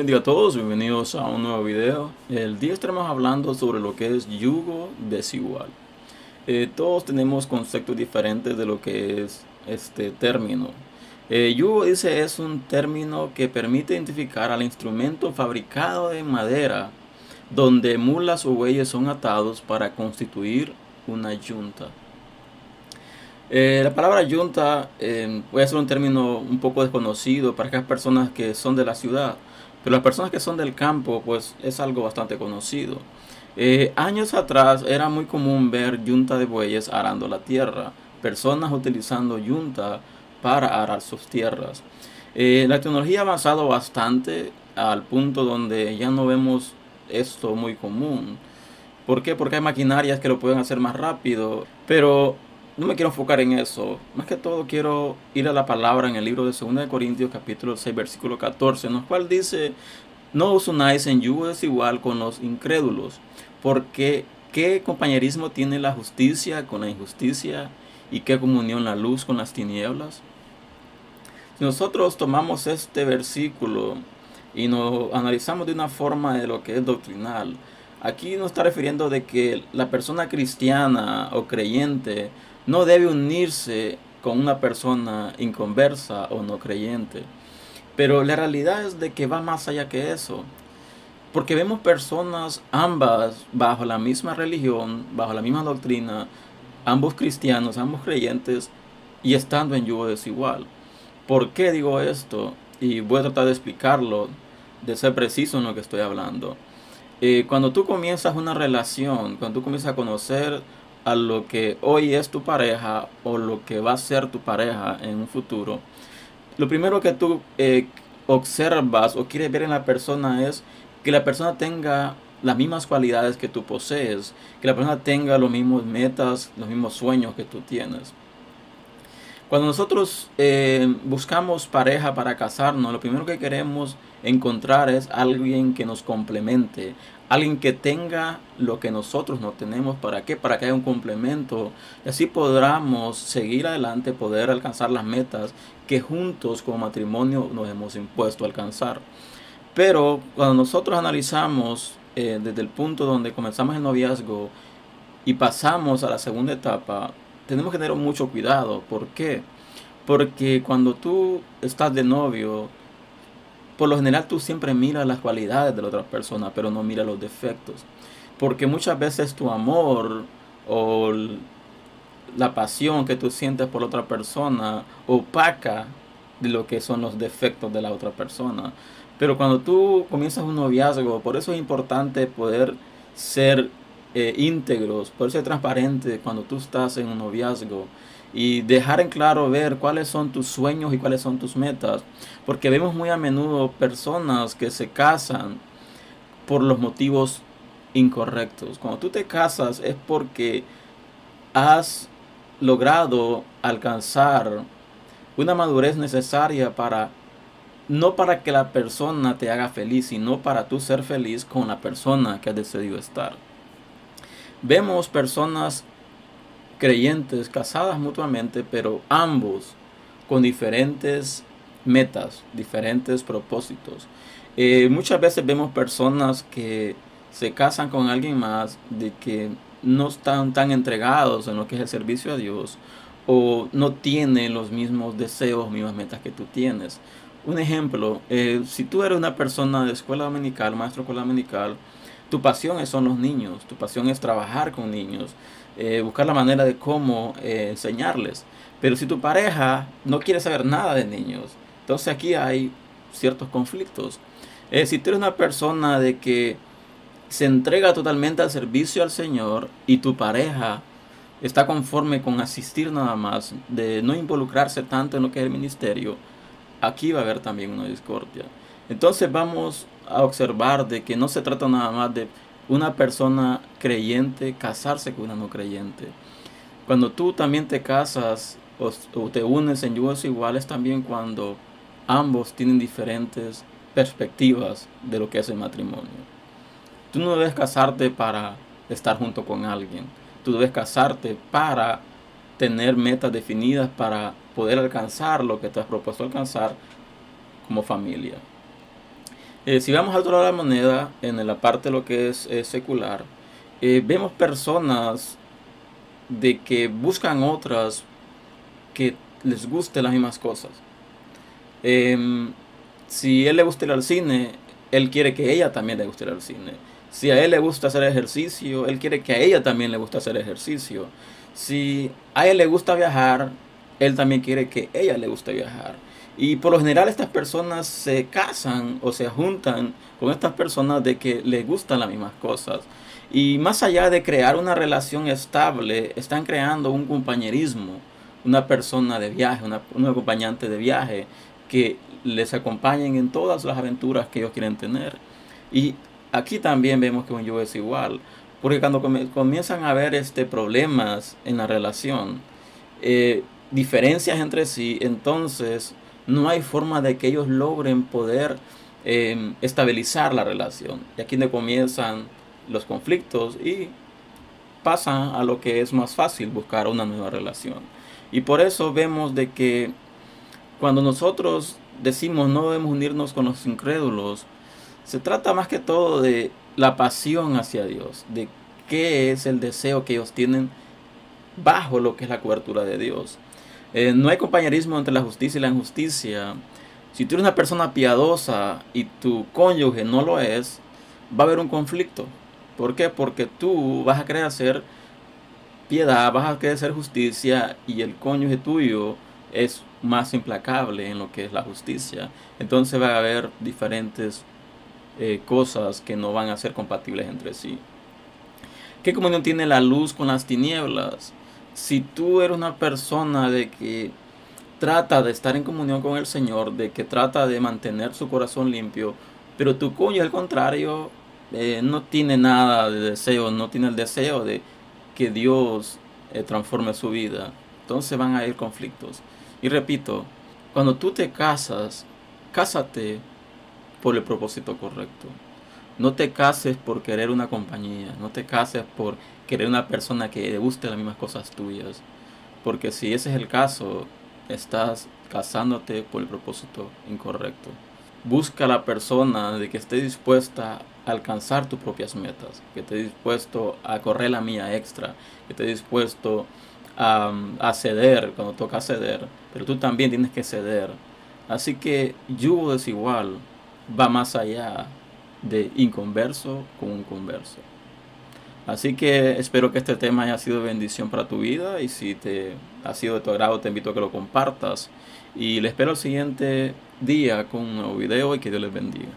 bendiga a todos, bienvenidos a un nuevo video. El día estaremos hablando sobre lo que es yugo desigual. Eh, todos tenemos conceptos diferentes de lo que es este término. Eh, yugo dice es un término que permite identificar al instrumento fabricado de madera donde mulas o bueyes son atados para constituir una yunta. Eh, la palabra yunta eh, puede ser un término un poco desconocido para aquellas personas que son de la ciudad, pero las personas que son del campo, pues es algo bastante conocido. Eh, años atrás era muy común ver yunta de bueyes arando la tierra, personas utilizando yunta para arar sus tierras. la tecnología ha avanzado bastante al punto donde ya no vemos esto muy común. ¿Por qué? Porque hay maquinarias que lo pueden hacer más rápido, pero no me quiero enfocar en eso. Más que todo quiero ir a la palabra en el libro de 2 de Corintios capítulo 6 versículo 14, en el cual dice, no os unáis en yugo desigual con los incrédulos, porque qué compañerismo tiene la justicia con la injusticia y qué comunión la luz con las tinieblas. Si nosotros tomamos este versículo y nos analizamos de una forma de lo que es doctrinal, aquí nos está refiriendo de que la persona cristiana o creyente no debe unirse con una persona inconversa o no creyente. Pero la realidad es de que va más allá que eso. Porque vemos personas ambas bajo la misma religión, bajo la misma doctrina, ambos cristianos, ambos creyentes, y estando en yugo desigual. ¿Por qué digo esto? Y voy a tratar de explicarlo, de ser preciso en lo que estoy hablando. Eh, cuando tú comienzas una relación, cuando tú comienzas a conocer a lo que hoy es tu pareja o lo que va a ser tu pareja en un futuro, lo primero que tú eh, observas o quieres ver en la persona es que la persona tenga las mismas cualidades que tú posees, que la persona tenga los mismos metas, los mismos sueños que tú tienes. Cuando nosotros eh, buscamos pareja para casarnos, lo primero que queremos encontrar es alguien que nos complemente, alguien que tenga lo que nosotros no tenemos. ¿Para qué? Para que haya un complemento y así podamos seguir adelante, poder alcanzar las metas que juntos como matrimonio nos hemos impuesto a alcanzar. Pero cuando nosotros analizamos eh, desde el punto donde comenzamos el noviazgo y pasamos a la segunda etapa, tenemos que tener mucho cuidado. ¿Por qué? Porque cuando tú estás de novio, por lo general tú siempre miras las cualidades de la otra persona, pero no miras los defectos. Porque muchas veces tu amor o la pasión que tú sientes por la otra persona opaca de lo que son los defectos de la otra persona. Pero cuando tú comienzas un noviazgo, por eso es importante poder ser eh, íntegros, poder ser transparente cuando tú estás en un noviazgo y dejar en claro ver cuáles son tus sueños y cuáles son tus metas. Porque vemos muy a menudo personas que se casan por los motivos incorrectos. Cuando tú te casas es porque has logrado alcanzar una madurez necesaria para no para que la persona te haga feliz, sino para tú ser feliz con la persona que has decidido estar. Vemos personas creyentes casadas mutuamente, pero ambos con diferentes metas, diferentes propósitos. Eh, muchas veces vemos personas que se casan con alguien más de que no están tan entregados en lo que es el servicio a Dios o no tienen los mismos deseos, mismas metas que tú tienes. Un ejemplo, eh, si tú eres una persona de escuela dominical, maestro de escuela dominical, tu pasión son los niños, tu pasión es trabajar con niños, eh, buscar la manera de cómo eh, enseñarles. Pero si tu pareja no quiere saber nada de niños, entonces aquí hay ciertos conflictos. Si tú eres una persona de que se entrega totalmente al servicio al Señor y tu pareja está conforme con asistir nada más, de no involucrarse tanto en lo que es el ministerio, aquí va a haber también una discordia. Entonces vamos a observar de que no se trata nada más de una persona creyente casarse con una no creyente. Cuando tú también te casas o, te unes en yugos iguales también cuando ambos tienen diferentes perspectivas de lo que es el matrimonio. Tú no debes casarte para estar junto con alguien. Tú debes casarte para tener metas definidas para poder alcanzar lo que te has propuesto alcanzar como familia. Eh, si vamos al otro lado de la moneda, en la parte de lo que es secular, eh, vemos personas de que buscan otras que les guste las mismas cosas. Em, si él le gusta ir al cine, él quiere que ella también le guste ir al cine. Si a él le gusta hacer ejercicio, él quiere que a ella también le guste hacer ejercicio. Si a él le gusta viajar, él también quiere que ella le guste viajar. Y por lo general estas personas se casan o se juntan con estas personas de que les gustan las mismas cosas. Y más allá de crear una relación estable, están creando un compañerismo, una persona de viaje, una, un acompañante de viaje que les acompañen en todas las aventuras que ellos quieren tener. Y aquí también vemos que un yo es igual, porque cuando comienzan a haber este, problemas en la relación, eh, diferencias entre sí, entonces no hay forma de que ellos logren poder eh, estabilizar la relación. Y aquí donde comienzan los conflictos y pasan a lo que es más fácil buscar una nueva relación. Y por eso vemos de que cuando nosotros decimos no debemos unirnos con los incrédulos, se trata más que todo de la pasión hacia Dios, de qué es el deseo que ellos tienen bajo lo que es la cobertura de Dios. Eh, no hay compañerismo entre la justicia y la injusticia. Si tú eres una persona piadosa y tu cónyuge no lo es, va a haber un conflicto. ¿Por qué? Porque tú vas a querer hacer piedad, vas a querer hacer justicia y el cónyuge tuyo es más implacable en lo que es la justicia. Entonces va a haber diferentes eh, cosas que no van a ser compatibles entre sí. ¿Qué comunión tiene la luz con las tinieblas? Si tú eres una persona de que trata de estar en comunión con el Señor, de que trata de mantener su corazón limpio, pero tu cónyuge al contrario eh, no tiene nada de deseo, no tiene el deseo de que Dios eh, transforme su vida, entonces van a ir conflictos. Y repito, cuando tú te casas, cásate por el propósito correcto. No te cases por querer una compañía, no te cases por querer una persona que le guste las mismas cosas tuyas. Porque si ese es el caso, estás casándote por el propósito incorrecto. Busca la persona de que esté dispuesta a alcanzar tus propias metas, que esté dispuesto a correr la mía extra, que esté dispuesto a, a ceder cuando toca ceder, pero tú también tienes que ceder. Así que yugo desigual va más allá de inconverso con un converso. Así que espero que este tema haya sido bendición para tu vida y si te ha sido de tu agrado te invito a que lo compartas y le espero el siguiente día con un nuevo video y que Dios les bendiga.